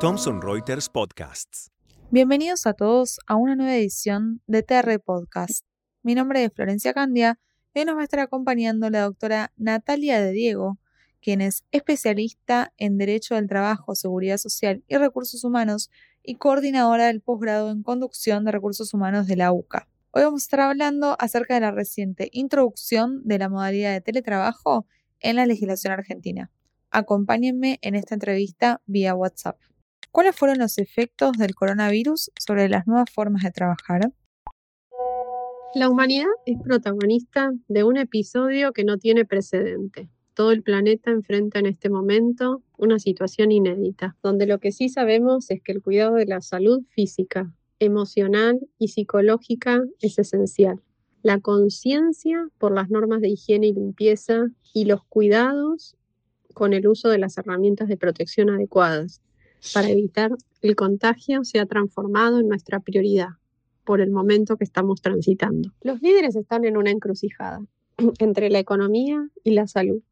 Thomson Reuters Podcasts. Bienvenidos a todos a una nueva edición de TR Podcast. Mi nombre es Florencia Candia y nos va a estar acompañando la doctora Natalia de Diego, quien es especialista en Derecho del Trabajo, Seguridad Social y Recursos Humanos y coordinadora del posgrado en Conducción de Recursos Humanos de la UCA. Hoy vamos a estar hablando acerca de la reciente introducción de la modalidad de teletrabajo en la legislación argentina. Acompáñenme en esta entrevista vía WhatsApp. ¿Cuáles fueron los efectos del coronavirus sobre las nuevas formas de trabajar? La humanidad es protagonista de un episodio que no tiene precedente. Todo el planeta enfrenta en este momento una situación inédita, donde lo que sí sabemos es que el cuidado de la salud física, emocional y psicológica es esencial. La conciencia por las normas de higiene y limpieza y los cuidados con el uso de las herramientas de protección adecuadas para evitar el contagio se ha transformado en nuestra prioridad por el momento que estamos transitando. Los líderes están en una encrucijada entre la economía y la salud,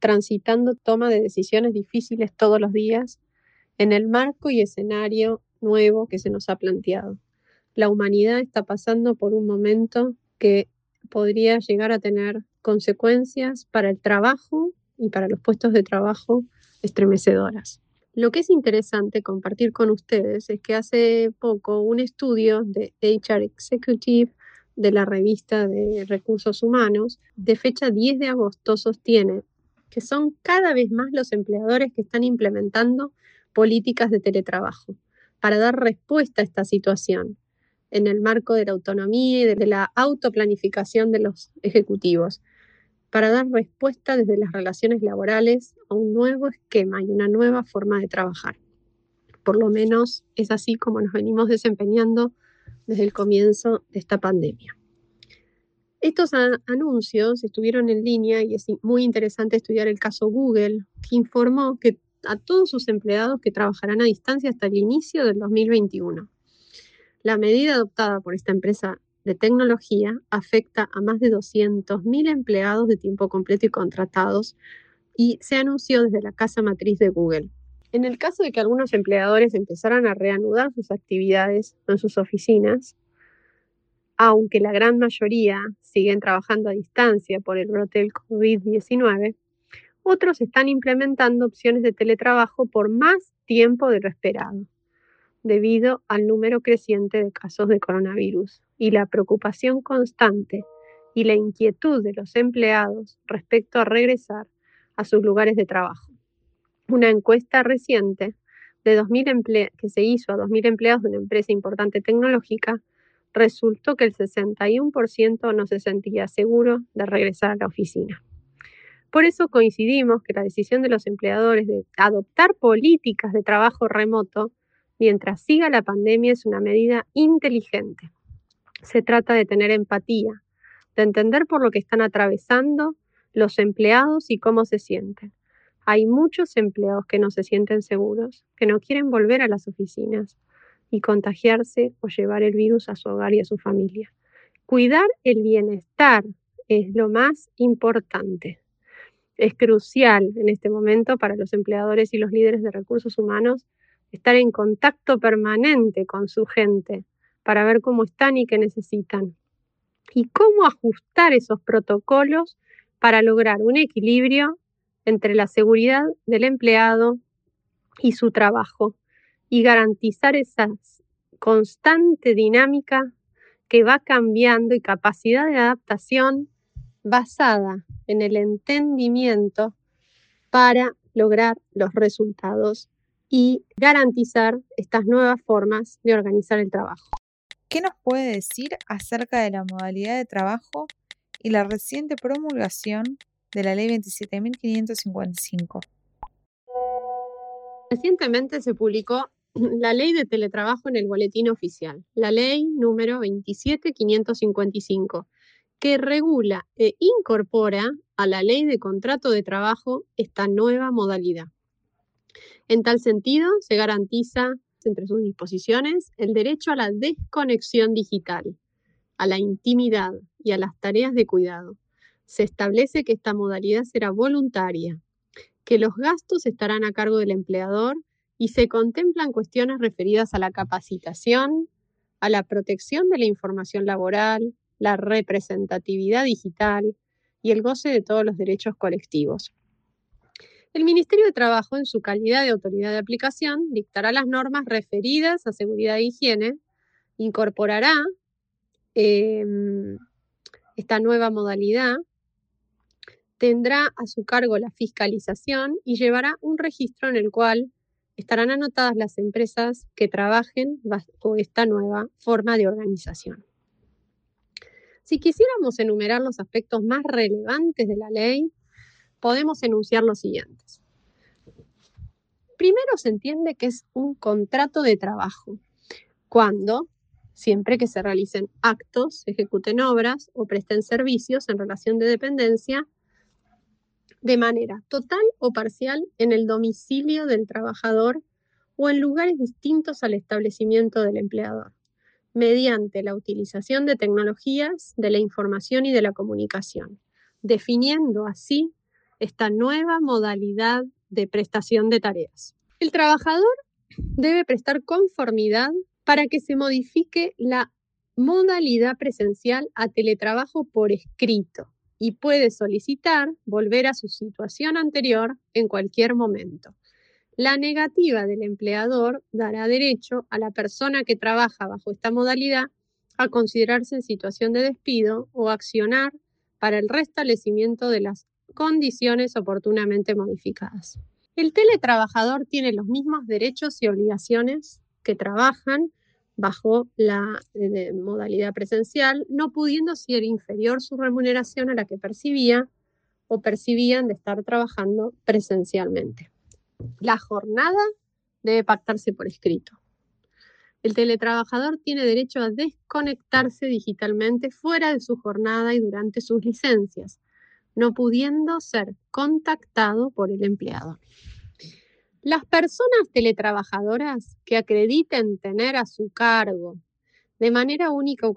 transitando toma de decisiones difíciles todos los días en el marco y escenario nuevo que se nos ha planteado. La humanidad está pasando por un momento que podría llegar a tener consecuencias para el trabajo y para los puestos de trabajo estremecedoras. Lo que es interesante compartir con ustedes es que hace poco un estudio de HR Executive de la revista de recursos humanos de fecha 10 de agosto sostiene que son cada vez más los empleadores que están implementando políticas de teletrabajo para dar respuesta a esta situación en el marco de la autonomía y de la autoplanificación de los ejecutivos para dar respuesta desde las relaciones laborales a un nuevo esquema y una nueva forma de trabajar. Por lo menos es así como nos venimos desempeñando desde el comienzo de esta pandemia. Estos anuncios estuvieron en línea y es muy interesante estudiar el caso Google, que informó que a todos sus empleados que trabajarán a distancia hasta el inicio del 2021. La medida adoptada por esta empresa de tecnología afecta a más de 200.000 empleados de tiempo completo y contratados y se anunció desde la casa matriz de Google. En el caso de que algunos empleadores empezaran a reanudar sus actividades en sus oficinas, aunque la gran mayoría siguen trabajando a distancia por el brote del COVID-19, otros están implementando opciones de teletrabajo por más tiempo de lo esperado debido al número creciente de casos de coronavirus y la preocupación constante y la inquietud de los empleados respecto a regresar a sus lugares de trabajo. Una encuesta reciente de 2000 que se hizo a 2.000 empleados de una empresa importante tecnológica resultó que el 61% no se sentía seguro de regresar a la oficina. Por eso coincidimos que la decisión de los empleadores de adoptar políticas de trabajo remoto mientras siga la pandemia es una medida inteligente. Se trata de tener empatía, de entender por lo que están atravesando los empleados y cómo se sienten. Hay muchos empleados que no se sienten seguros, que no quieren volver a las oficinas y contagiarse o llevar el virus a su hogar y a su familia. Cuidar el bienestar es lo más importante. Es crucial en este momento para los empleadores y los líderes de recursos humanos estar en contacto permanente con su gente para ver cómo están y qué necesitan. Y cómo ajustar esos protocolos para lograr un equilibrio entre la seguridad del empleado y su trabajo y garantizar esa constante dinámica que va cambiando y capacidad de adaptación basada en el entendimiento para lograr los resultados y garantizar estas nuevas formas de organizar el trabajo. ¿Qué nos puede decir acerca de la modalidad de trabajo y la reciente promulgación de la Ley 27.555? Recientemente se publicó la Ley de Teletrabajo en el Boletín Oficial, la Ley número 27.555, que regula e incorpora a la Ley de Contrato de Trabajo esta nueva modalidad. En tal sentido, se garantiza entre sus disposiciones el derecho a la desconexión digital, a la intimidad y a las tareas de cuidado. Se establece que esta modalidad será voluntaria que los gastos estarán a cargo del empleador y se contemplan cuestiones referidas a la capacitación, a la protección de la información laboral, la representatividad digital y el goce de todos los derechos colectivos. El Ministerio de Trabajo, en su calidad de autoridad de aplicación, dictará las normas referidas a seguridad e higiene, incorporará em, esta nueva modalidad, tendrá a su cargo la fiscalización y llevará un registro en el cual estarán anotadas las empresas que trabajen bajo esta nueva forma de organización. Si quisiéramos enumerar los aspectos más relevantes de la ley, podemos enunciar los siguientes. Primero se entiende que es un contrato de trabajo, cuando, siempre que se realicen actos, ejecuten obras o presten servicios en relación de dependencia de manera total o parcial en el domicilio del trabajador o en lugares distintos al establecimiento del empleador, mediante la utilización de tecnologías de la información y de la comunicación, definiendo así esta nueva modalidad de prestación de tareas. El trabajador debe prestar conformidad para que se modifique la modalidad presencial a teletrabajo por escrito, y puede solicitar volver a su situación anterior en cualquier momento. La negativa del empleador dará derecho a la persona que trabaja bajo esta modalidad a considerarse en situación de despido o accionar para el restablecimiento de las condiciones oportunamente modificadas. El teletrabajador tiene los mismos derechos y obligaciones que trabajan bajo la eh, modalidad presencial, no pudiendo ser inferior su remuneración a la que percibía o percibían de estar trabajando presencialmente. La jornada debe pactarse por escrito. El teletrabajador tiene derecho a desconectarse digitalmente fuera de su jornada y durante sus licencias, no pudiendo ser contactado por el empleador. Las personas teletrabajadoras que acrediten tener a su cargo de manera única o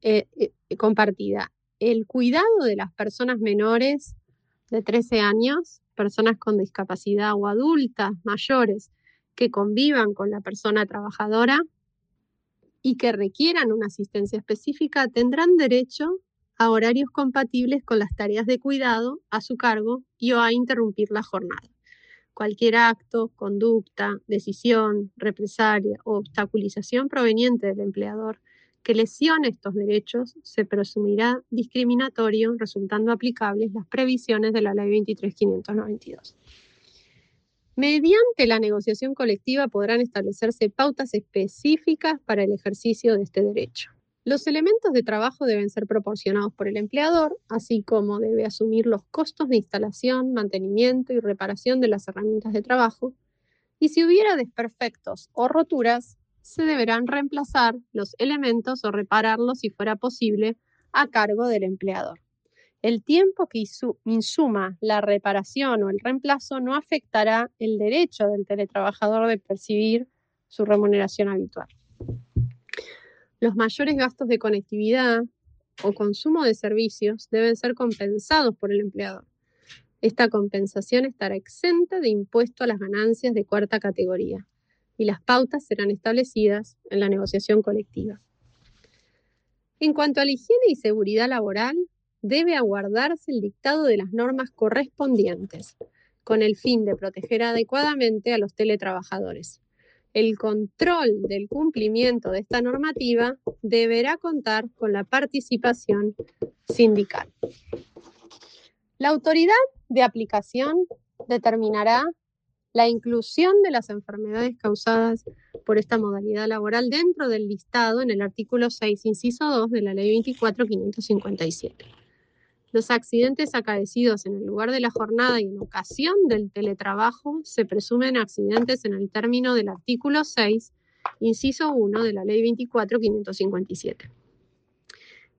eh, eh, compartida el cuidado de las personas menores de 13 años, personas con discapacidad o adultas mayores que convivan con la persona trabajadora y que requieran una asistencia específica, tendrán derecho a horarios compatibles con las tareas de cuidado a su cargo y o a interrumpir la jornada cualquier acto, conducta, decisión, represalia o obstaculización proveniente del empleador que lesione estos derechos se presumirá discriminatorio, resultando aplicables las previsiones de la Ley 23.592. Mediante la negociación colectiva podrán establecerse pautas específicas para el ejercicio de este derecho. Los elementos de trabajo deben ser proporcionados por el empleador, así como debe asumir los costos de instalación, mantenimiento y reparación de las herramientas de trabajo. Y si hubiera desperfectos o roturas, se deberán reemplazar los elementos o repararlos si fuera posible a cargo del empleador. El tiempo que insuma la reparación o el reemplazo no afectará el derecho del teletrabajador de percibir su remuneración habitual. Los mayores gastos de conectividad o consumo de servicios deben ser compensados por el empleador. Esta compensación estará exenta de impuesto a las ganancias de cuarta categoría y las pautas serán establecidas en la negociación colectiva. En cuanto a la higiene y seguridad laboral, debe aguardarse el dictado de las normas correspondientes, con el fin de proteger adecuadamente a los teletrabajadores el control del cumplimiento de esta normativa deberá contar con la participación sindical. La autoridad de aplicación determinará la inclusión de las enfermedades causadas por esta modalidad laboral dentro del listado en el artículo 6, inciso 2 de la Ley 24557. Los accidentes acaecidos en el lugar de la jornada y en ocasión del teletrabajo se presumen accidentes en el término del artículo 6, inciso 1 de la Ley 24557.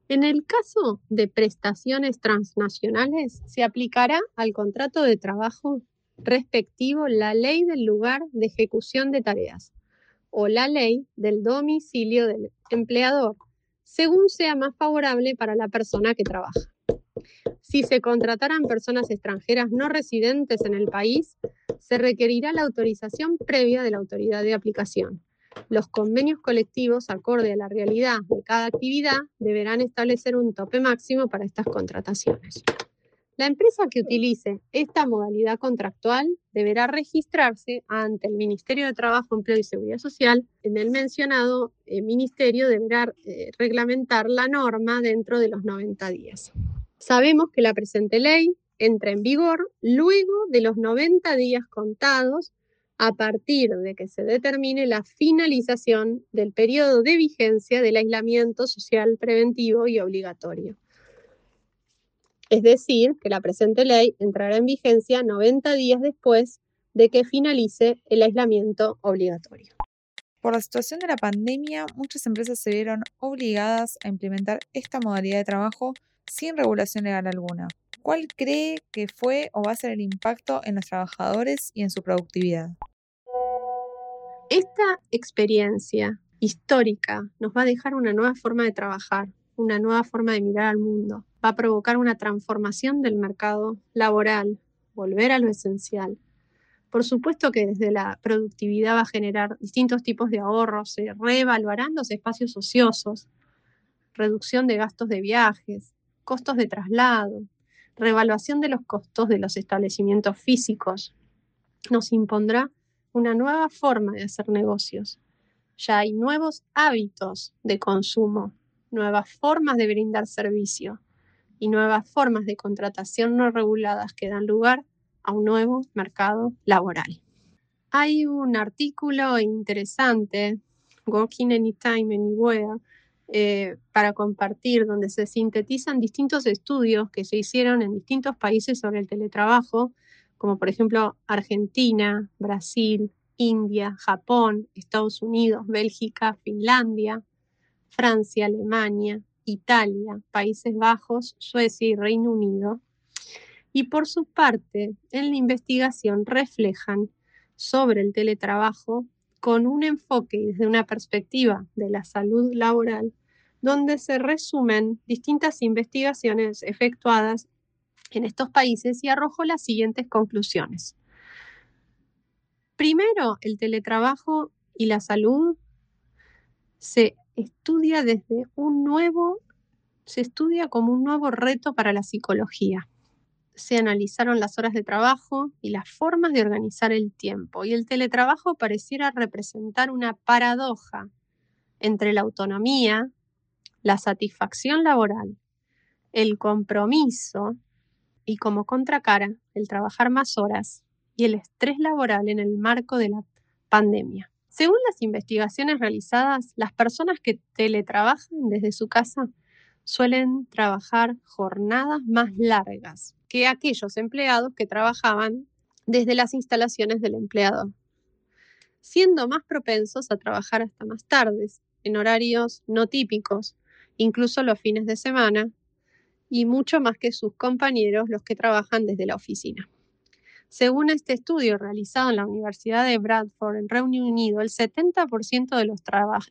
En el caso de prestaciones transnacionales, se aplicará al contrato de trabajo respectivo la ley del lugar de ejecución de tareas o la ley del domicilio del empleador, según sea más favorable para la persona que trabaja. Si se contrataran personas extranjeras no residentes en el país, se requerirá la autorización previa de la autoridad de aplicación. Los convenios colectivos, acorde a la realidad de cada actividad, deberán establecer un tope máximo para estas contrataciones. La empresa que utilice esta modalidad contractual deberá registrarse ante el Ministerio de Trabajo, Empleo y Seguridad Social. En el mencionado el ministerio deberá eh, reglamentar la norma dentro de los 90 días. Sabemos que la presente ley entra en vigor luego de los 90 días contados a partir de que se determine la finalización del periodo de vigencia del aislamiento social preventivo y obligatorio. Es decir, que la presente ley entrará en vigencia 90 días después de que finalice el aislamiento obligatorio. Por la situación de la pandemia, muchas empresas se vieron obligadas a implementar esta modalidad de trabajo sin regulación legal alguna. ¿Cuál cree que fue o va a ser el impacto en los trabajadores y en su productividad? Esta experiencia histórica nos va a dejar una nueva forma de trabajar, una nueva forma de mirar al mundo, va a provocar una transformación del mercado laboral, volver a lo esencial. Por supuesto que desde la productividad va a generar distintos tipos de ahorros, se reevaluarán los espacios ociosos, reducción de gastos de viajes, costos de traslado, revaluación de los costos de los establecimientos físicos. Nos impondrá una nueva forma de hacer negocios. Ya hay nuevos hábitos de consumo, nuevas formas de brindar servicio y nuevas formas de contratación no reguladas que dan lugar a un nuevo mercado laboral. Hay un artículo interesante, Working Anytime, Anywhere, eh, para compartir, donde se sintetizan distintos estudios que se hicieron en distintos países sobre el teletrabajo, como por ejemplo Argentina, Brasil, India, Japón, Estados Unidos, Bélgica, Finlandia, Francia, Alemania, Italia, Países Bajos, Suecia y Reino Unido. Y por su parte, en la investigación reflejan sobre el teletrabajo con un enfoque y desde una perspectiva de la salud laboral, donde se resumen distintas investigaciones efectuadas en estos países y arrojó las siguientes conclusiones. Primero, el teletrabajo y la salud se estudia desde un nuevo, se estudia como un nuevo reto para la psicología se analizaron las horas de trabajo y las formas de organizar el tiempo, y el teletrabajo pareciera representar una paradoja entre la autonomía, la satisfacción laboral, el compromiso y como contracara el trabajar más horas y el estrés laboral en el marco de la pandemia. Según las investigaciones realizadas, las personas que teletrabajan desde su casa suelen trabajar jornadas más largas que aquellos empleados que trabajaban desde las instalaciones del empleador, siendo más propensos a trabajar hasta más tardes, en horarios no típicos, incluso los fines de semana, y mucho más que sus compañeros los que trabajan desde la oficina. Según este estudio realizado en la Universidad de Bradford en Reino Unido, el 70% de los,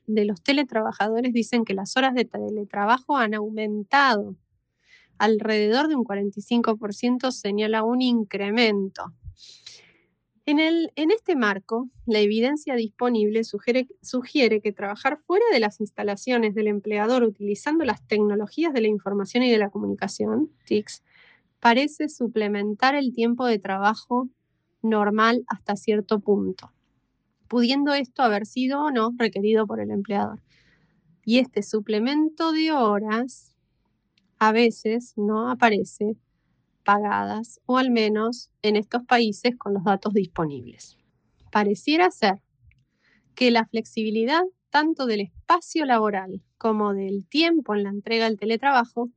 de los teletrabajadores dicen que las horas de teletrabajo han aumentado. Alrededor de un 45% señala un incremento. En, el, en, este marco, la evidencia disponible sugiere, sugiere, que trabajar fuera de las instalaciones del empleador utilizando las tecnologías de la información y de la comunicación, TICs, parece suplementar el tiempo de trabajo normal hasta cierto punto, pudiendo esto haber sido o no requerido por el empleador. Y este suplemento de horas a veces no aparece pagadas o al menos en estos países con los datos disponibles. Pareciera ser que la flexibilidad tanto del espacio laboral como del tiempo en la entrega del teletrabajo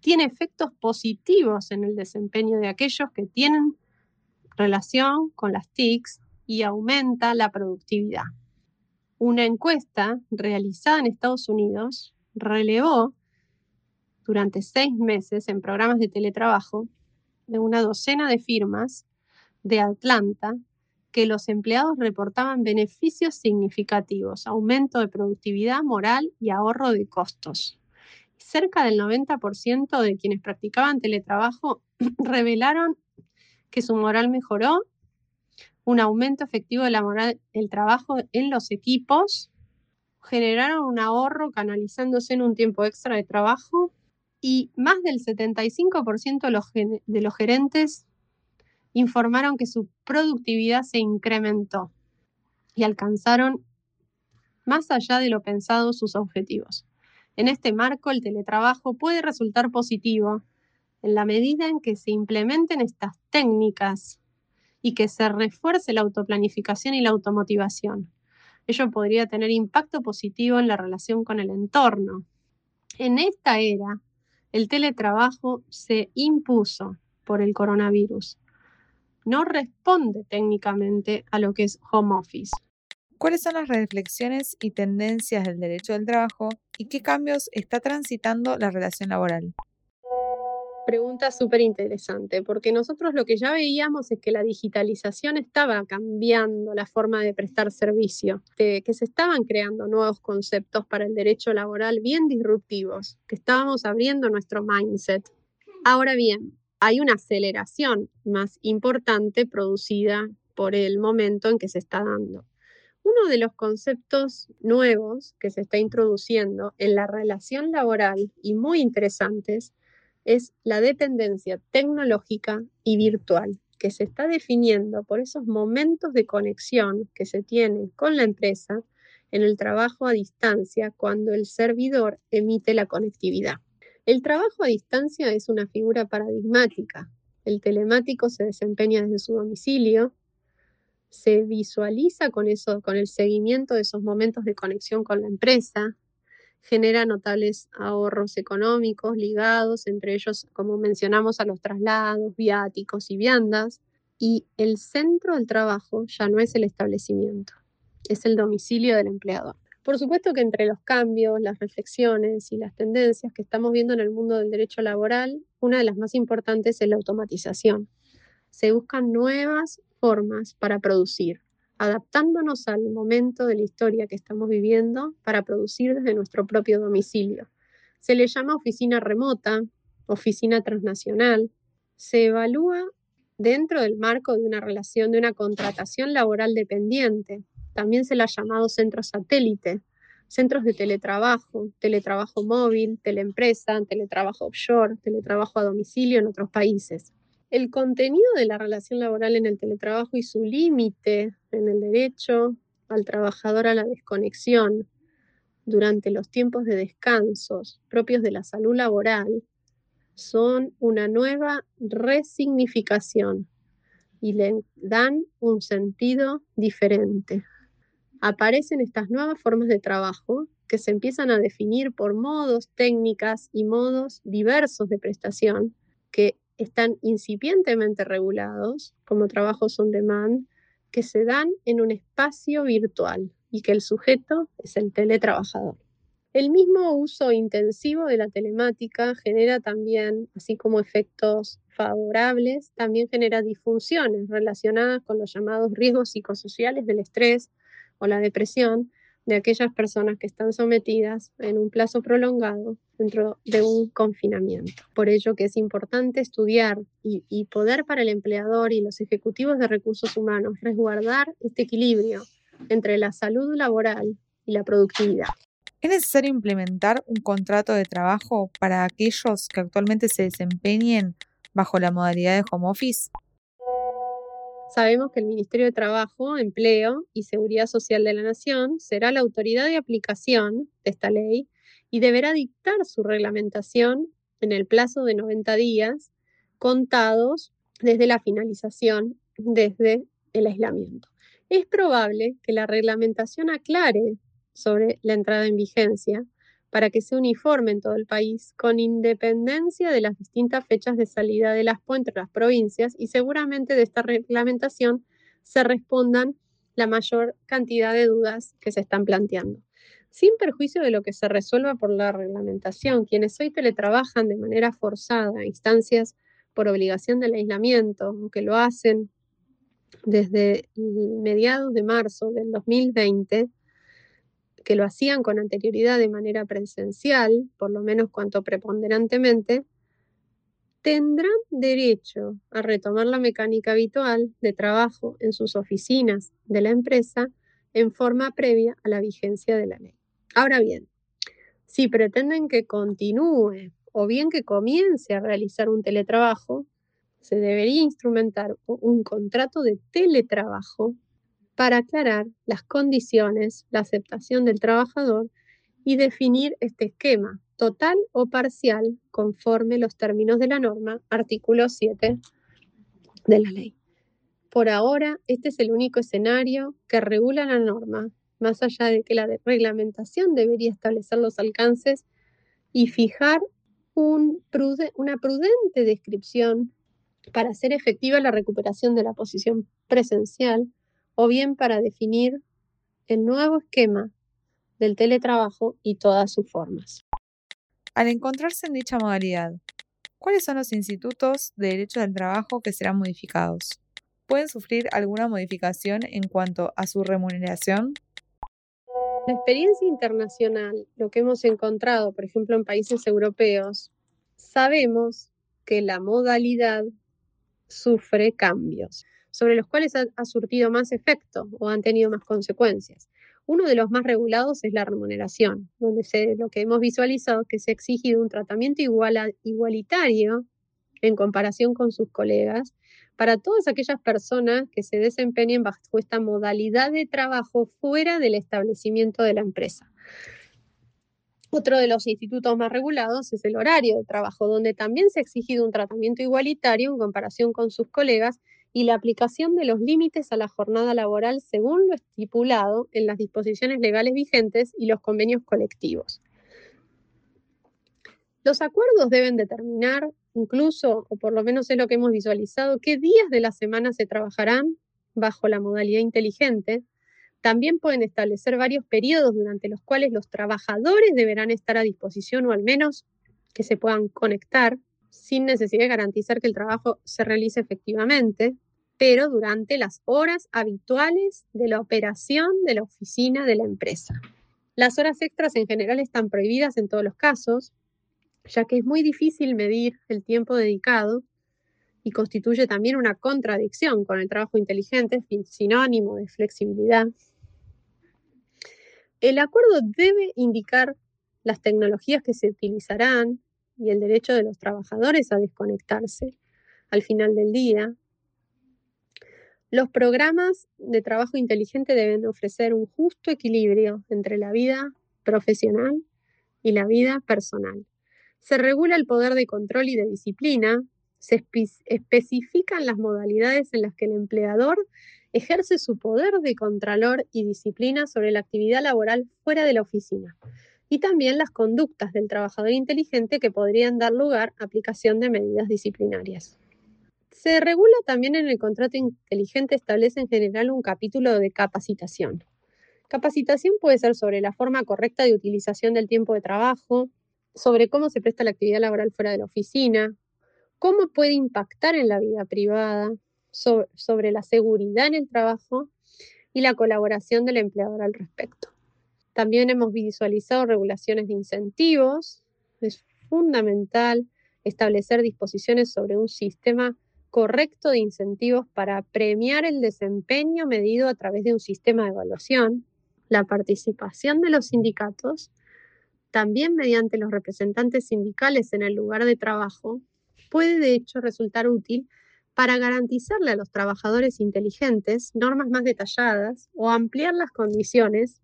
tiene efectos positivos en el desempeño de aquellos que tienen relación con las TICs y aumenta la productividad. Una encuesta realizada en Estados Unidos relevó durante seis meses en programas de teletrabajo de una docena de firmas de Atlanta que los empleados reportaban beneficios significativos, aumento de productividad moral y ahorro de costos. Cerca del 90% de quienes practicaban teletrabajo revelaron que su moral mejoró, un aumento efectivo de la moral del trabajo en los equipos, generaron un ahorro canalizándose en un tiempo extra de trabajo y más del 75% de los, gerentes informaron que su productividad se incrementó y alcanzaron más allá de lo pensado sus objetivos. En este marco, el teletrabajo puede resultar positivo en la medida en que se implementen estas técnicas y que se refuerce la autoplanificación y la automotivación. Ello podría tener impacto positivo en la relación con el entorno. En esta era, el teletrabajo se impuso por el coronavirus. No responde técnicamente a lo que es home office. ¿Cuáles son las reflexiones y tendencias del derecho del trabajo y qué cambios está transitando la relación laboral? Pregunta súper interesante, porque nosotros lo que ya veíamos es que la digitalización estaba cambiando la forma de prestar servicio, que, se estaban creando nuevos conceptos para el derecho laboral bien disruptivos, que estábamos abriendo nuestro mindset. Ahora bien, hay una aceleración más importante producida por el momento en que se está dando. Uno de los conceptos nuevos que se está introduciendo en la relación laboral y muy interesantes es la dependencia tecnológica y virtual, que se está definiendo por esos momentos de conexión que se tienen con la empresa en el trabajo a distancia cuando el servidor emite la conectividad. El trabajo a distancia es una figura paradigmática. El telemático se desempeña desde su domicilio, se visualiza con eso, con el seguimiento de esos momentos de conexión con la empresa, genera notables ahorros económicos ligados, entre ellos, como mencionamos, a los traslados, viáticos y viandas. Y el centro del trabajo ya no es el establecimiento, es el domicilio del empleador. Por supuesto que entre los cambios, las reflexiones y las tendencias que estamos viendo en el mundo del derecho laboral, una de las más importantes es la automatización. Se buscan nuevas formas para producir, adaptándonos al momento de la historia que estamos viviendo para producir desde nuestro propio domicilio. Se le llama oficina remota, oficina transnacional. Se evalúa dentro del marco de una relación de una contratación laboral dependiente. También se le ha llamado centro satélite, centros de teletrabajo, teletrabajo móvil, teleempresa, teletrabajo offshore, teletrabajo a domicilio en otros países. El contenido de la relación laboral en el teletrabajo y su límite en el derecho al trabajador a la desconexión durante los tiempos de descansos propios de la salud laboral son una nueva resignificación y le dan un sentido diferente. Aparecen estas nuevas formas de trabajo que se empiezan a definir por modos, técnicas y modos diversos de prestación que están incipientemente regulados como trabajos on demand que se dan en un espacio virtual y que el sujeto es el teletrabajador. El mismo uso intensivo de la telemática genera también, así como efectos favorables, también genera disfunciones relacionadas con los llamados riesgos psicosociales del estrés o la depresión, de aquellas personas que están sometidas en un plazo prolongado dentro de un confinamiento. Por ello que es importante estudiar y, y poder para el empleador y los ejecutivos de recursos humanos resguardar este equilibrio entre la salud laboral y la productividad. ¿Es necesario implementar un contrato de trabajo para aquellos que actualmente se desempeñen bajo la modalidad de home office? Sabemos que el Ministerio de Trabajo, Empleo y Seguridad Social de la Nación será la autoridad de aplicación de esta ley y deberá dictar su reglamentación en el plazo de 90 días contados desde la finalización, desde el aislamiento. Es probable que la reglamentación aclare sobre la entrada en vigencia para que sea uniforme en todo el país, con independencia de las distintas fechas de salida de las entre las provincias y seguramente de esta reglamentación se respondan la mayor cantidad de dudas que se están planteando. Sin perjuicio de lo que se resuelva por la reglamentación, quienes hoy teletrabajan de manera forzada instancias por obligación del aislamiento, o que lo hacen desde mediados de marzo del 2020, que lo hacían con anterioridad de manera presencial, por lo menos cuanto preponderantemente, tendrán derecho a retomar la mecánica habitual de trabajo en sus oficinas de la empresa en forma previa a la vigencia de la ley. Ahora bien, si pretenden que continúe o bien que comience a realizar un teletrabajo, se debería instrumentar un contrato de teletrabajo para aclarar las condiciones, la aceptación del trabajador y definir este esquema total o parcial conforme los términos de la norma, artículo 7 de la ley. Por ahora, este es el único escenario que regula la norma, más allá de que la reglamentación debería establecer los alcances y fijar una prudente descripción para hacer efectiva la recuperación de la posición presencial o bien para definir el nuevo esquema del teletrabajo y todas sus formas. Al encontrarse en dicha modalidad, ¿cuáles son los institutos de derecho del trabajo que serán modificados? ¿Pueden sufrir alguna modificación en cuanto a su remuneración? La experiencia internacional, lo que hemos encontrado, por ejemplo, en países europeos, sabemos que la modalidad sufre cambios, sobre los cuales ha, surtido más efecto o han tenido más consecuencias. Uno de los más regulados es la remuneración, donde lo que hemos visualizado es que se ha exigido un tratamiento igualitario en comparación con sus colegas para todas aquellas personas que se desempeñen bajo esta modalidad de trabajo fuera del establecimiento de la empresa. Otro de los institutos más regulados es el horario de trabajo, donde también se ha exigido un tratamiento igualitario en comparación con sus colegas y la aplicación de los límites a la jornada laboral según lo estipulado en las disposiciones legales vigentes y los convenios colectivos. Los acuerdos deben determinar incluso, o por lo menos es lo que hemos visualizado, qué días de la semana se trabajarán bajo la modalidad inteligente. También pueden establecer varios periodos durante los cuales los trabajadores deberán estar a disposición o al menos que se puedan conectar sin necesidad de garantizar que el trabajo se realice efectivamente, pero durante las horas habituales de la operación de la oficina de la empresa. Las horas extras en general están prohibidas en todos los casos, ya que es muy difícil medir el tiempo dedicado y constituye también una contradicción con el trabajo inteligente, sinónimo de flexibilidad. El acuerdo debe indicar las tecnologías que se utilizarán y el derecho de los trabajadores a desconectarse al final del día. Los programas de trabajo inteligente deben ofrecer un justo equilibrio entre la vida profesional y la vida personal. Se regula el poder de control y de disciplina, se especifican las modalidades en las que el empleador ejerce su poder de contralor y disciplina sobre la actividad laboral fuera de la oficina y también las conductas del trabajador inteligente que podrían dar lugar a aplicación de medidas disciplinarias. Se regula también en el contrato inteligente, establece en general un capítulo de capacitación. Capacitación puede ser sobre la forma correcta de utilización del tiempo de trabajo, sobre cómo se presta la actividad laboral fuera de la oficina, cómo puede impactar en la vida privada, sobre, la seguridad en el trabajo y la colaboración del empleador al respecto. También hemos visualizado regulaciones de incentivos. Es fundamental establecer disposiciones sobre un sistema correcto de incentivos para premiar el desempeño medido a través de un sistema de evaluación, la participación de los sindicatos, también mediante los representantes sindicales en el lugar de trabajo, puede de hecho resultar útil para garantizarle a los trabajadores inteligentes normas más detalladas o ampliar las condiciones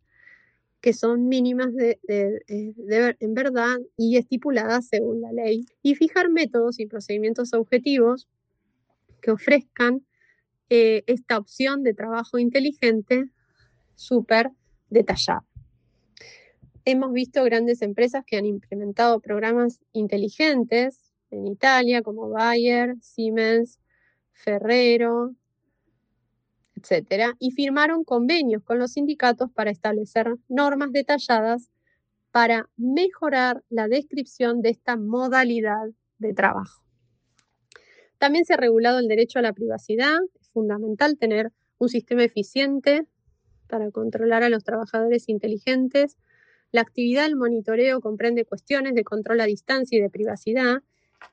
que son mínimas de, en verdad y estipuladas según la ley, y fijar métodos y procedimientos objetivos que ofrezcan eh, esta opción de trabajo inteligente súper detallada. Hemos visto grandes empresas que han implementado programas inteligentes en Italia, como Bayer, Siemens, Ferrero, etcétera, y firmaron convenios con los sindicatos para establecer normas detalladas para mejorar la descripción de esta modalidad de trabajo. También se ha regulado el derecho a la privacidad. Es fundamental tener un sistema eficiente para controlar a los trabajadores inteligentes. La actividad del monitoreo comprende cuestiones de control a distancia y de privacidad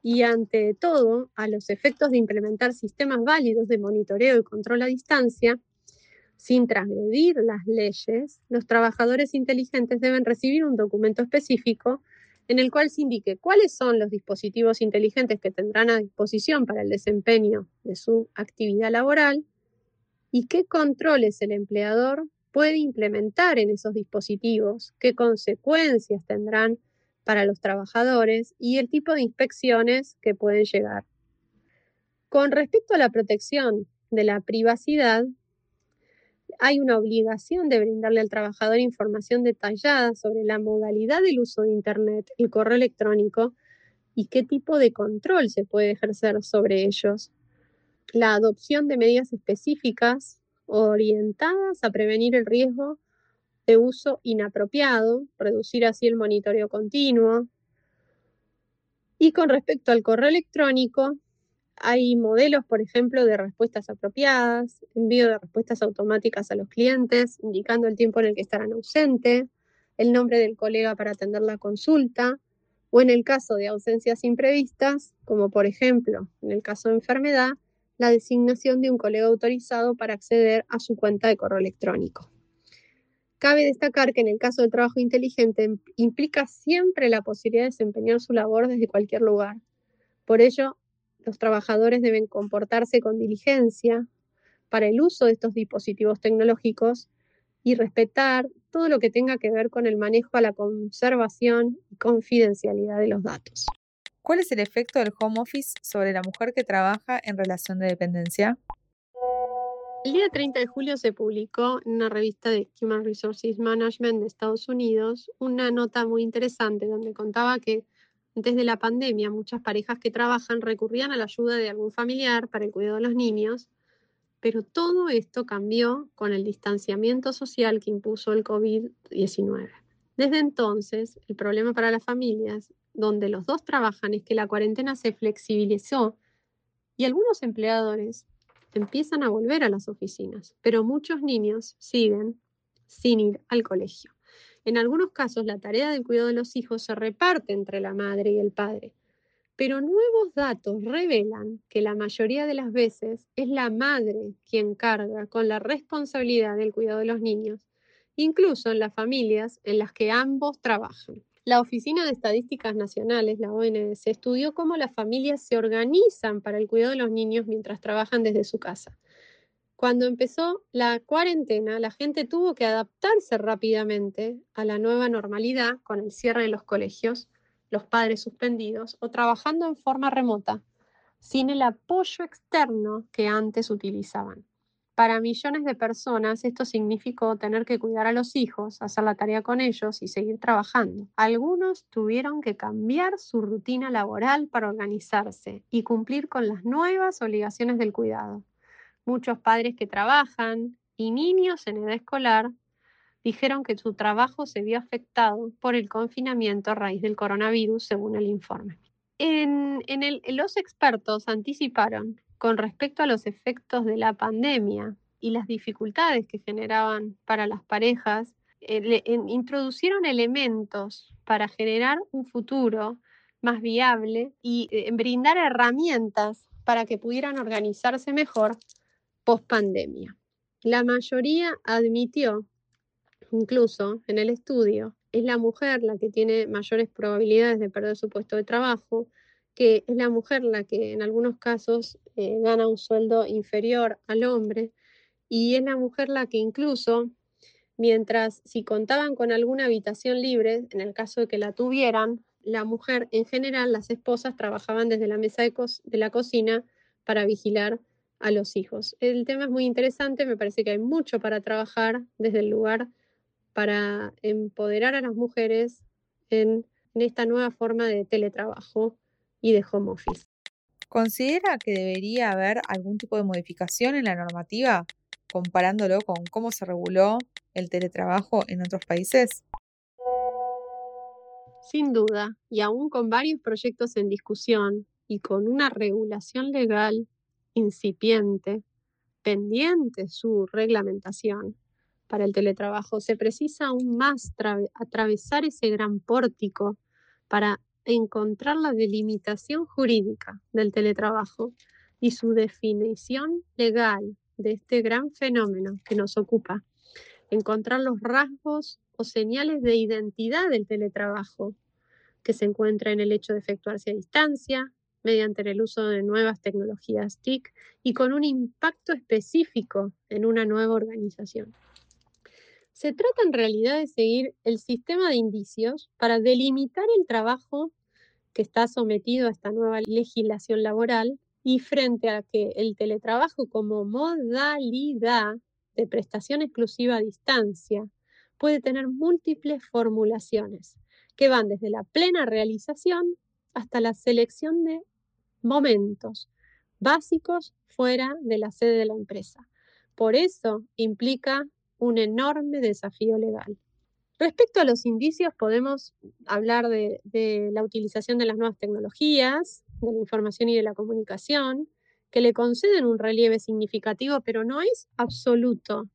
y ante todo, a los efectos de implementar sistemas válidos de monitoreo y control a distancia, sin transgredir las leyes, los trabajadores inteligentes deben recibir un documento específico en el cual se indique cuáles son los dispositivos inteligentes que tendrán a disposición para el desempeño de su actividad laboral y qué controles el empleador puede implementar en esos dispositivos, qué consecuencias tendrán para los trabajadores y el tipo de inspecciones que pueden llegar. Con respecto a la protección de la privacidad, hay una obligación de brindarle al trabajador información detallada sobre la modalidad del uso de Internet, el correo electrónico y qué tipo de control se puede ejercer sobre ellos. La adopción de medidas específicas orientadas a prevenir el riesgo de uso inapropiado, reducir así el monitoreo continuo. Y con respecto al correo electrónico, hay modelos, por ejemplo, de respuestas apropiadas, envío de respuestas automáticas a los clientes, indicando el tiempo en el que estarán ausentes, el nombre del colega para atender la consulta, o en el caso de ausencias imprevistas, como por ejemplo en el caso de enfermedad, la designación de un colega autorizado para acceder a su cuenta de correo electrónico. Cabe destacar que en el caso del trabajo inteligente implica siempre la posibilidad de desempeñar su labor desde cualquier lugar. Por ello, los trabajadores deben comportarse con diligencia para el uso de estos dispositivos tecnológicos y respetar todo lo que tenga que ver con el manejo a la conservación y confidencialidad de los datos. ¿Cuál es el efecto del home office sobre la mujer que trabaja en relación de dependencia? El día 30 de julio se publicó en una revista de Human Resources Management de Estados Unidos una nota muy interesante donde contaba que antes de la pandemia muchas parejas que trabajan recurrían a la ayuda de algún familiar para el cuidado de los niños, pero todo esto cambió con el distanciamiento social que impuso el COVID-19. Desde entonces, el problema para las familias donde los dos trabajan es que la cuarentena se flexibilizó y algunos empleadores empiezan a volver a las oficinas, pero muchos niños siguen sin ir al colegio. En algunos casos, la tarea del cuidado de los hijos se reparte entre la madre y el padre, pero nuevos datos revelan que la mayoría de las veces es la madre quien carga con la responsabilidad del cuidado de los niños, incluso en las familias en las que ambos trabajan. La Oficina de Estadísticas Nacionales, la ONS, estudió cómo las familias se organizan para el cuidado de los niños mientras trabajan desde su casa. Cuando empezó la cuarentena, la gente tuvo que adaptarse rápidamente a la nueva normalidad con el cierre de los colegios, los padres suspendidos o trabajando en forma remota, sin el apoyo externo que antes utilizaban. Para millones de personas esto significó tener que cuidar a los hijos, hacer la tarea con ellos y seguir trabajando. Algunos tuvieron que cambiar su rutina laboral para organizarse y cumplir con las nuevas obligaciones del cuidado. Muchos padres que trabajan y niños en edad escolar dijeron que su trabajo se vio afectado por el confinamiento a raíz del coronavirus, según el informe. En, los expertos anticiparon con respecto a los efectos de la pandemia y las dificultades que generaban para las parejas, eh, introducieron elementos para generar un futuro más viable y eh, brindar herramientas para que pudieran organizarse mejor post pandemia. La mayoría admitió, incluso en el estudio, es la mujer la que tiene mayores probabilidades de perder su puesto de trabajo, que es la mujer la que en algunos casos eh, gana un sueldo inferior al hombre y es la mujer la que incluso, mientras si contaban con alguna habitación libre, en el caso de que la tuvieran, la mujer en general, las esposas trabajaban desde la mesa de, de la cocina para vigilar a los hijos. El tema es muy interesante, me parece que hay mucho para trabajar desde el lugar para empoderar a las mujeres en esta nueva forma de teletrabajo y de home office. ¿Considera que debería haber algún tipo de modificación en la normativa comparándolo con cómo se reguló el teletrabajo en otros países? Sin duda, y aún con varios proyectos en discusión y con una regulación legal incipiente, pendiente su reglamentación, para el teletrabajo. Se precisa aún más atravesar ese gran pórtico para encontrar la delimitación jurídica del teletrabajo y su definición legal de este gran fenómeno que nos ocupa. Encontrar los rasgos o señales de identidad del teletrabajo que se encuentra en el hecho de efectuarse a distancia, mediante el uso de nuevas tecnologías TIC y con un impacto específico en una nueva organización. Se trata en realidad de seguir el sistema de indicios para delimitar el trabajo que está sometido a esta nueva legislación laboral y frente a que el teletrabajo como modalidad de prestación exclusiva a distancia puede tener múltiples formulaciones que van desde la plena realización hasta la selección de momentos básicos fuera de la sede de la empresa. Por eso implica un enorme desafío legal. Respecto a los indicios, podemos hablar de, la utilización de las nuevas tecnologías, de la información y de la comunicación, que le conceden un relieve significativo, pero no es absoluto,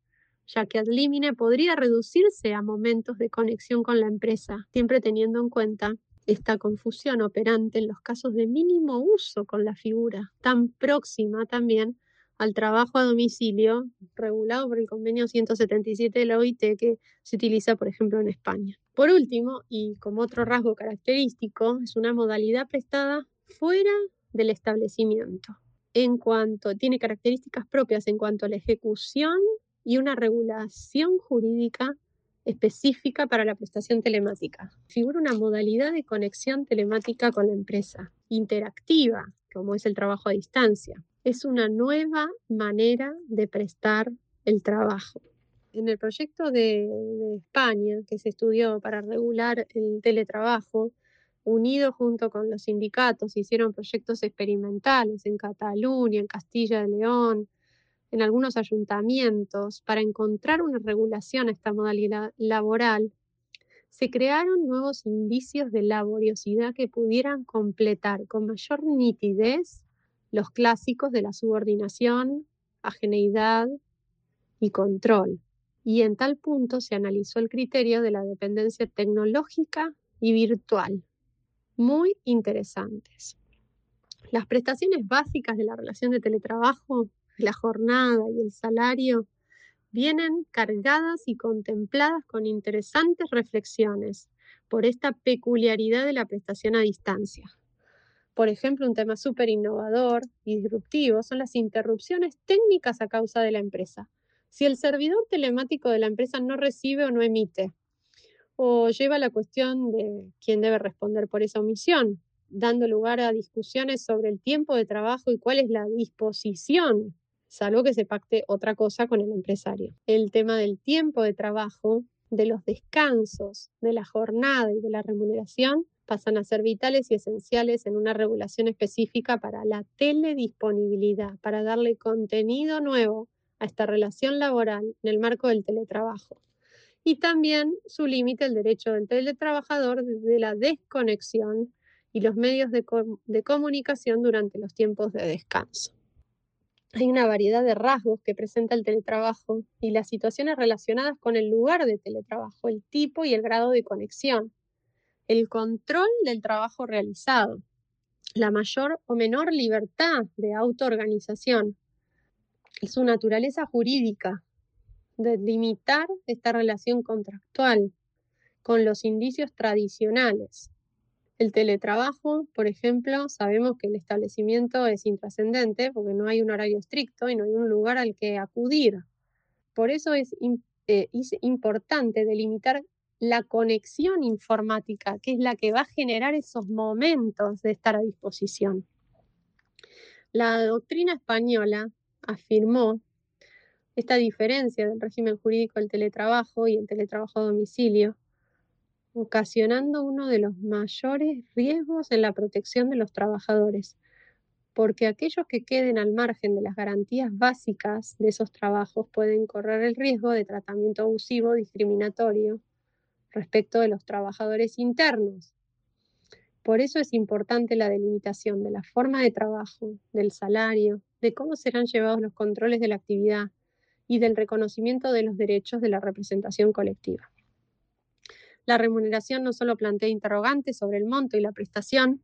ya que ad limine podría reducirse a momentos de conexión con la empresa, siempre teniendo en cuenta esta confusión operante en los casos de mínimo uso con la figura, tan próxima también al trabajo a domicilio regulado por el convenio 177 de la OIT que se utiliza, por ejemplo, en España. Por último, y como otro rasgo característico, es una modalidad prestada fuera del establecimiento. En cuanto tiene características propias en cuanto a la ejecución y una regulación jurídica específica para la prestación telemática. Figura una modalidad de conexión telemática con la empresa, interactiva, como es el trabajo a distancia, es una nueva manera de prestar el trabajo. En el proyecto de, España que se estudió para regular el teletrabajo, unido junto con los sindicatos, hicieron proyectos experimentales en Cataluña, en Castilla de León, en algunos ayuntamientos, para encontrar una regulación a esta modalidad laboral, se crearon nuevos indicios de laboriosidad que pudieran completar con mayor nitidez los clásicos de la subordinación, ajeneidad y control. Y en tal punto se analizó el criterio de la dependencia tecnológica y virtual. Muy interesantes. Las prestaciones básicas de la relación de teletrabajo, la jornada y el salario, vienen cargadas y contempladas con interesantes reflexiones por esta peculiaridad de la prestación a distancia. Por ejemplo, un tema súper innovador y disruptivo son las interrupciones técnicas a causa de la empresa. Si el servidor telemático de la empresa no recibe o no emite, o lleva la cuestión de quién debe responder por esa omisión, dando lugar a discusiones sobre el tiempo de trabajo y cuál es la disposición, salvo que se pacte otra cosa con el empresario. El tema del tiempo de trabajo, de los descansos, de la jornada y de la remuneración pasan a ser vitales y esenciales en una regulación específica para la teledisponibilidad, para darle contenido nuevo a esta relación laboral en el marco del teletrabajo. Y también su límite, el derecho del teletrabajador de la desconexión y los medios de, de comunicación durante los tiempos de descanso. Hay una variedad de rasgos que presenta el teletrabajo y las situaciones relacionadas con el lugar de teletrabajo, el tipo y el grado de conexión el control del trabajo realizado, la mayor o menor libertad de autoorganización su naturaleza jurídica, de limitar esta relación contractual con los indicios tradicionales. El teletrabajo, por ejemplo, sabemos que el establecimiento es intrascendente porque no hay un horario estricto y no hay un lugar al que acudir. Por eso es, eh, es importante delimitar la conexión informática, que es la que va a generar esos momentos de estar a disposición. La doctrina española afirmó esta diferencia del régimen jurídico del teletrabajo y el teletrabajo a domicilio, ocasionando uno de los mayores riesgos en la protección de los trabajadores, porque aquellos que queden al margen de las garantías básicas de esos trabajos pueden correr el riesgo de tratamiento abusivo discriminatorio respecto de los trabajadores internos. Por eso es importante la delimitación de la forma de trabajo, del salario, de cómo serán llevados los controles de la actividad y del reconocimiento de los derechos de la representación colectiva. La remuneración no solo plantea interrogantes sobre el monto y la prestación,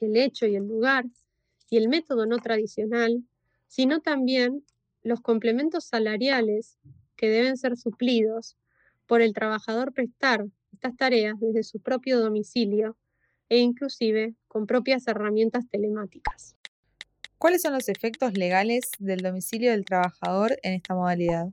el hecho y el lugar, y el método no tradicional, sino también los complementos salariales que deben ser suplidos por el trabajador prestar estas tareas desde su propio domicilio e inclusive con propias herramientas telemáticas. ¿Cuáles son los efectos legales del domicilio del trabajador en esta modalidad?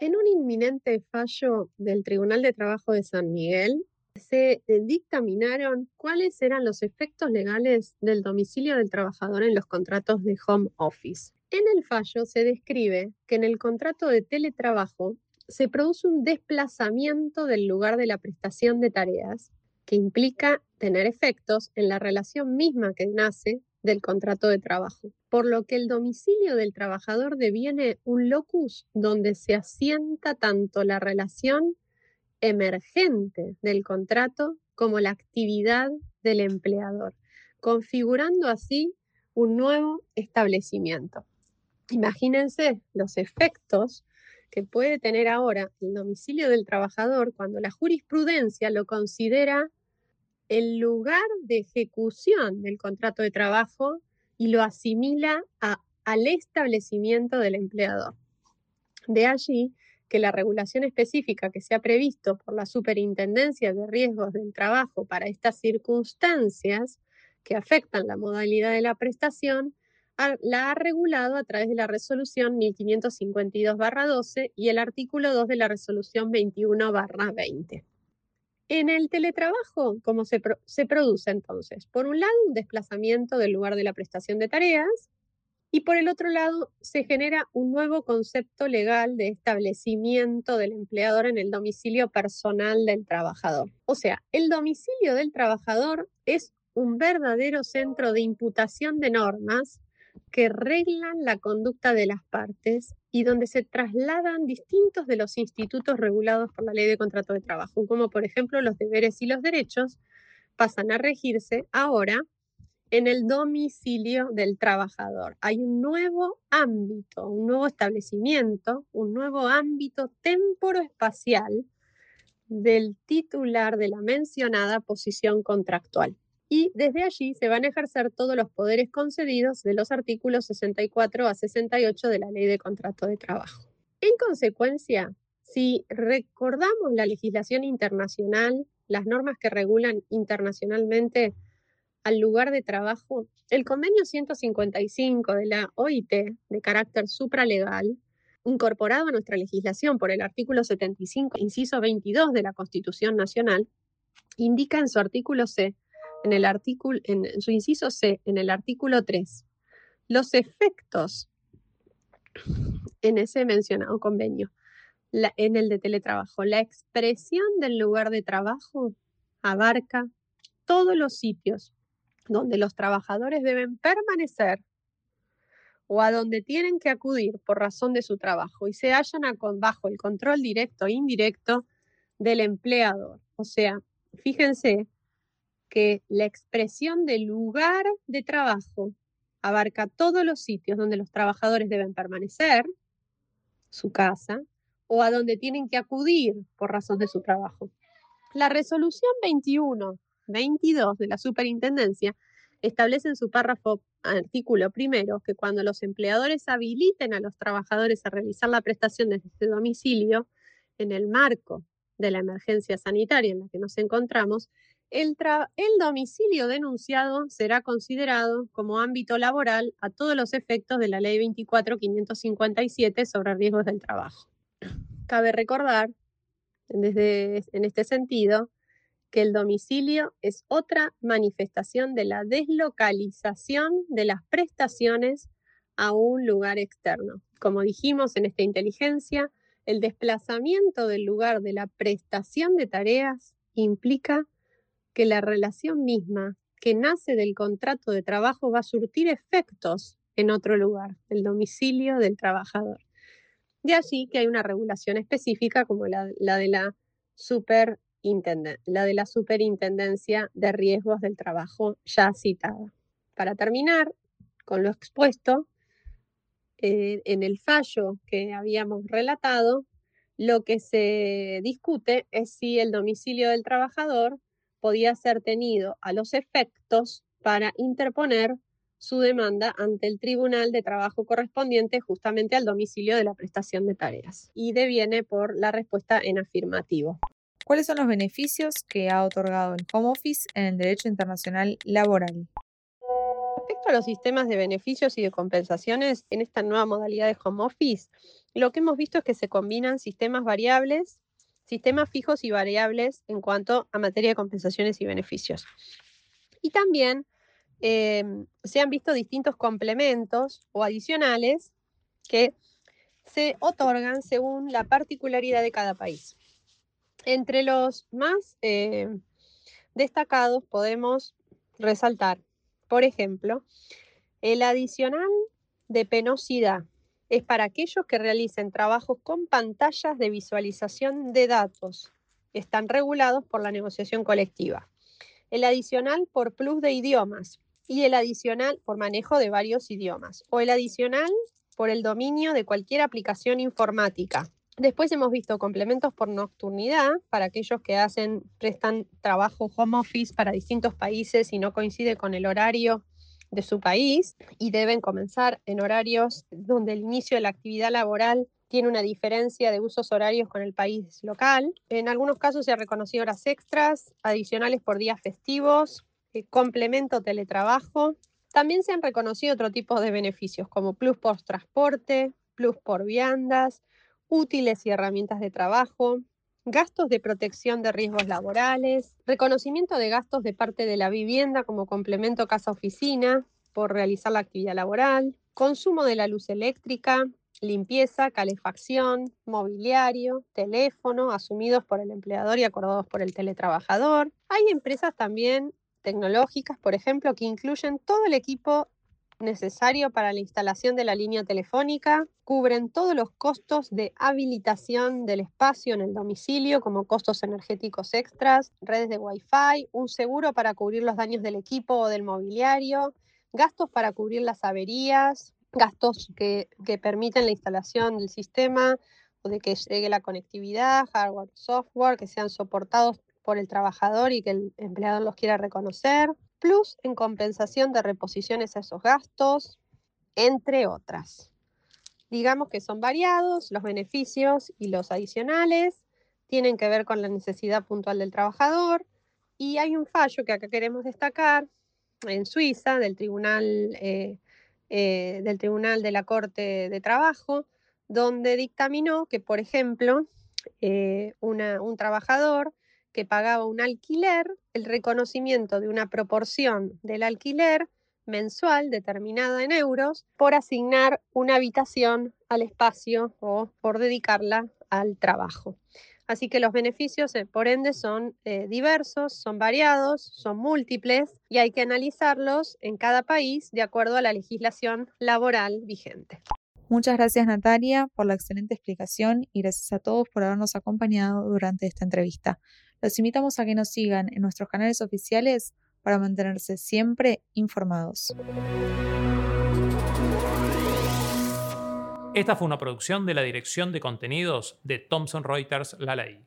En un inminente fallo del Tribunal de Trabajo de San Miguel, se eh, dictaminaron cuáles eran los efectos legales del domicilio del trabajador en los contratos de home office. En el fallo se describe que en el contrato de teletrabajo se produce un desplazamiento del lugar de la prestación de tareas que implica tener efectos en la relación misma que nace del contrato de trabajo, por lo que el domicilio del trabajador deviene un locus donde se asienta tanto la relación emergente del contrato como la actividad del empleador, configurando así un nuevo establecimiento. Imagínense los efectos que puede tener ahora el domicilio del trabajador cuando la jurisprudencia lo considera el lugar de ejecución del contrato de trabajo y lo asimila al establecimiento del empleador. De allí que la regulación específica que se ha previsto por la Superintendencia de Riesgos del Trabajo para estas circunstancias que afectan la modalidad de la prestación, la ha regulado a través de la resolución 1552-12 y el artículo 2 de la resolución 21-20. En el teletrabajo, ¿cómo se, produce entonces? Por un lado, un desplazamiento del lugar de la prestación de tareas y por el otro lado, se genera un nuevo concepto legal de establecimiento del empleador en el domicilio personal del trabajador. O sea, el domicilio del trabajador es un verdadero centro de imputación de normas que reglan la conducta de las partes y donde se trasladan distintos de los institutos regulados por la ley de contrato de trabajo, como por ejemplo los deberes y los derechos, pasan a regirse ahora en el domicilio del trabajador. Hay un nuevo ámbito, un nuevo establecimiento, un nuevo ámbito temporoespacial del titular de la mencionada posición contractual y desde allí se van a ejercer todos los poderes concedidos de los artículos 64 a 68 de la Ley de Contrato de Trabajo. En consecuencia, si recordamos la legislación internacional, las normas que regulan internacionalmente al lugar de trabajo, el convenio 155 de la OIT, de carácter supralegal, incorporado a nuestra legislación por el artículo 75, inciso 22 de la Constitución Nacional, indica en su artículo C en, el artículo, en su inciso C, en el artículo 3, los efectos en ese mencionado convenio, en el de teletrabajo, la expresión del lugar de trabajo abarca todos los sitios donde los trabajadores deben permanecer o a donde tienen que acudir por razón de su trabajo y se hallan bajo el control directo e indirecto del empleador. O sea, fíjense que la expresión del lugar de trabajo abarca todos los sitios donde los trabajadores deben permanecer, su casa, o a donde tienen que acudir por razón de su trabajo. La resolución 21-22 de la superintendencia establece en su párrafo artículo primero que cuando los empleadores habiliten a los trabajadores a realizar la prestación desde este domicilio, en el marco de la emergencia sanitaria en la que nos encontramos, el, domicilio denunciado será considerado como ámbito laboral a todos los efectos de la Ley 24.557 sobre riesgos del trabajo. Cabe recordar, desde, en este sentido, que el domicilio es otra manifestación de la deslocalización de las prestaciones a un lugar externo. Como dijimos en esta inteligencia, el desplazamiento del lugar de la prestación de tareas implica que la relación misma que nace del contrato de trabajo va a surtir efectos en otro lugar, el domicilio del trabajador. De allí que hay una regulación específica como la, de la, la de la superintendencia de riesgos del trabajo ya citada. Para terminar con lo expuesto, eh, en el fallo que habíamos relatado, lo que se discute es si el domicilio del trabajador podía ser tenido a los efectos para interponer su demanda ante el Tribunal de Trabajo correspondiente justamente al domicilio de la prestación de tareas. Y deviene por la respuesta en afirmativo. ¿Cuáles son los beneficios que ha otorgado el Home Office en el derecho internacional laboral? Respecto a los sistemas de beneficios y de compensaciones en esta nueva modalidad de Home Office, lo que hemos visto es que se combinan sistemas variables, sistemas fijos y variables en cuanto a materia de compensaciones y beneficios. Y también Em, se han visto distintos complementos o adicionales que se otorgan según la particularidad de cada país. Entre los más eh, destacados podemos resaltar, por ejemplo, el adicional de penosidad es para aquellos que realicen trabajos con pantallas de visualización de datos. Están regulados por la negociación colectiva. El adicional por plus de idiomas y el adicional por manejo de varios idiomas o el adicional por el dominio de cualquier aplicación informática. Después hemos visto complementos por nocturnidad para aquellos que hacen, prestan trabajo home office para distintos países y no coincide con el horario de su país y deben comenzar en horarios donde el inicio de la actividad laboral tiene una diferencia de usos horarios con el país local. En algunos casos se han reconocido horas extras, adicionales por días festivos, eh, complemento teletrabajo. También se han reconocido otro tipo de beneficios como plus por transporte, plus por viandas, útiles y herramientas de trabajo, gastos de protección de riesgos laborales, reconocimiento de gastos de parte de la vivienda como complemento casa-oficina por realizar la actividad laboral, consumo de la luz eléctrica, limpieza, calefacción, mobiliario, teléfono, asumidos por el empleador y acordados por el teletrabajador. Hay empresas también tecnológicas, por ejemplo, que incluyen todo el equipo necesario para la instalación de la línea telefónica, cubren todos los costos de habilitación del espacio en el domicilio, como costos energéticos extras, redes de Wi-Fi, un seguro para cubrir los daños del equipo o del mobiliario, gastos para cubrir las averías, gastos que, que permiten la instalación del sistema o de que llegue la conectividad, hardware, software, que sean soportados por el trabajador y que el empleador los quiera reconocer, plus en compensación de reposiciones a esos gastos, entre otras. Digamos que son variados los beneficios y los adicionales, tienen que ver con la necesidad puntual del trabajador y hay un fallo que acá queremos destacar en Suiza del Tribunal, eh, eh, del tribunal de la Corte de Trabajo, donde dictaminó que, por ejemplo, eh, un trabajador que pagaba un alquiler, el reconocimiento de una proporción del alquiler mensual determinada en euros por asignar una habitación al espacio o por dedicarla al trabajo. Así que los beneficios, eh, por ende, son eh, diversos, son variados, son múltiples y hay que analizarlos en cada país de acuerdo a la legislación laboral vigente. Muchas gracias Natalia por la excelente explicación y gracias a todos por habernos acompañado durante esta entrevista. Los invitamos a que nos sigan en nuestros canales oficiales para mantenerse siempre informados. Esta fue una producción de la Dirección de Contenidos de Thomson Reuters La Ley.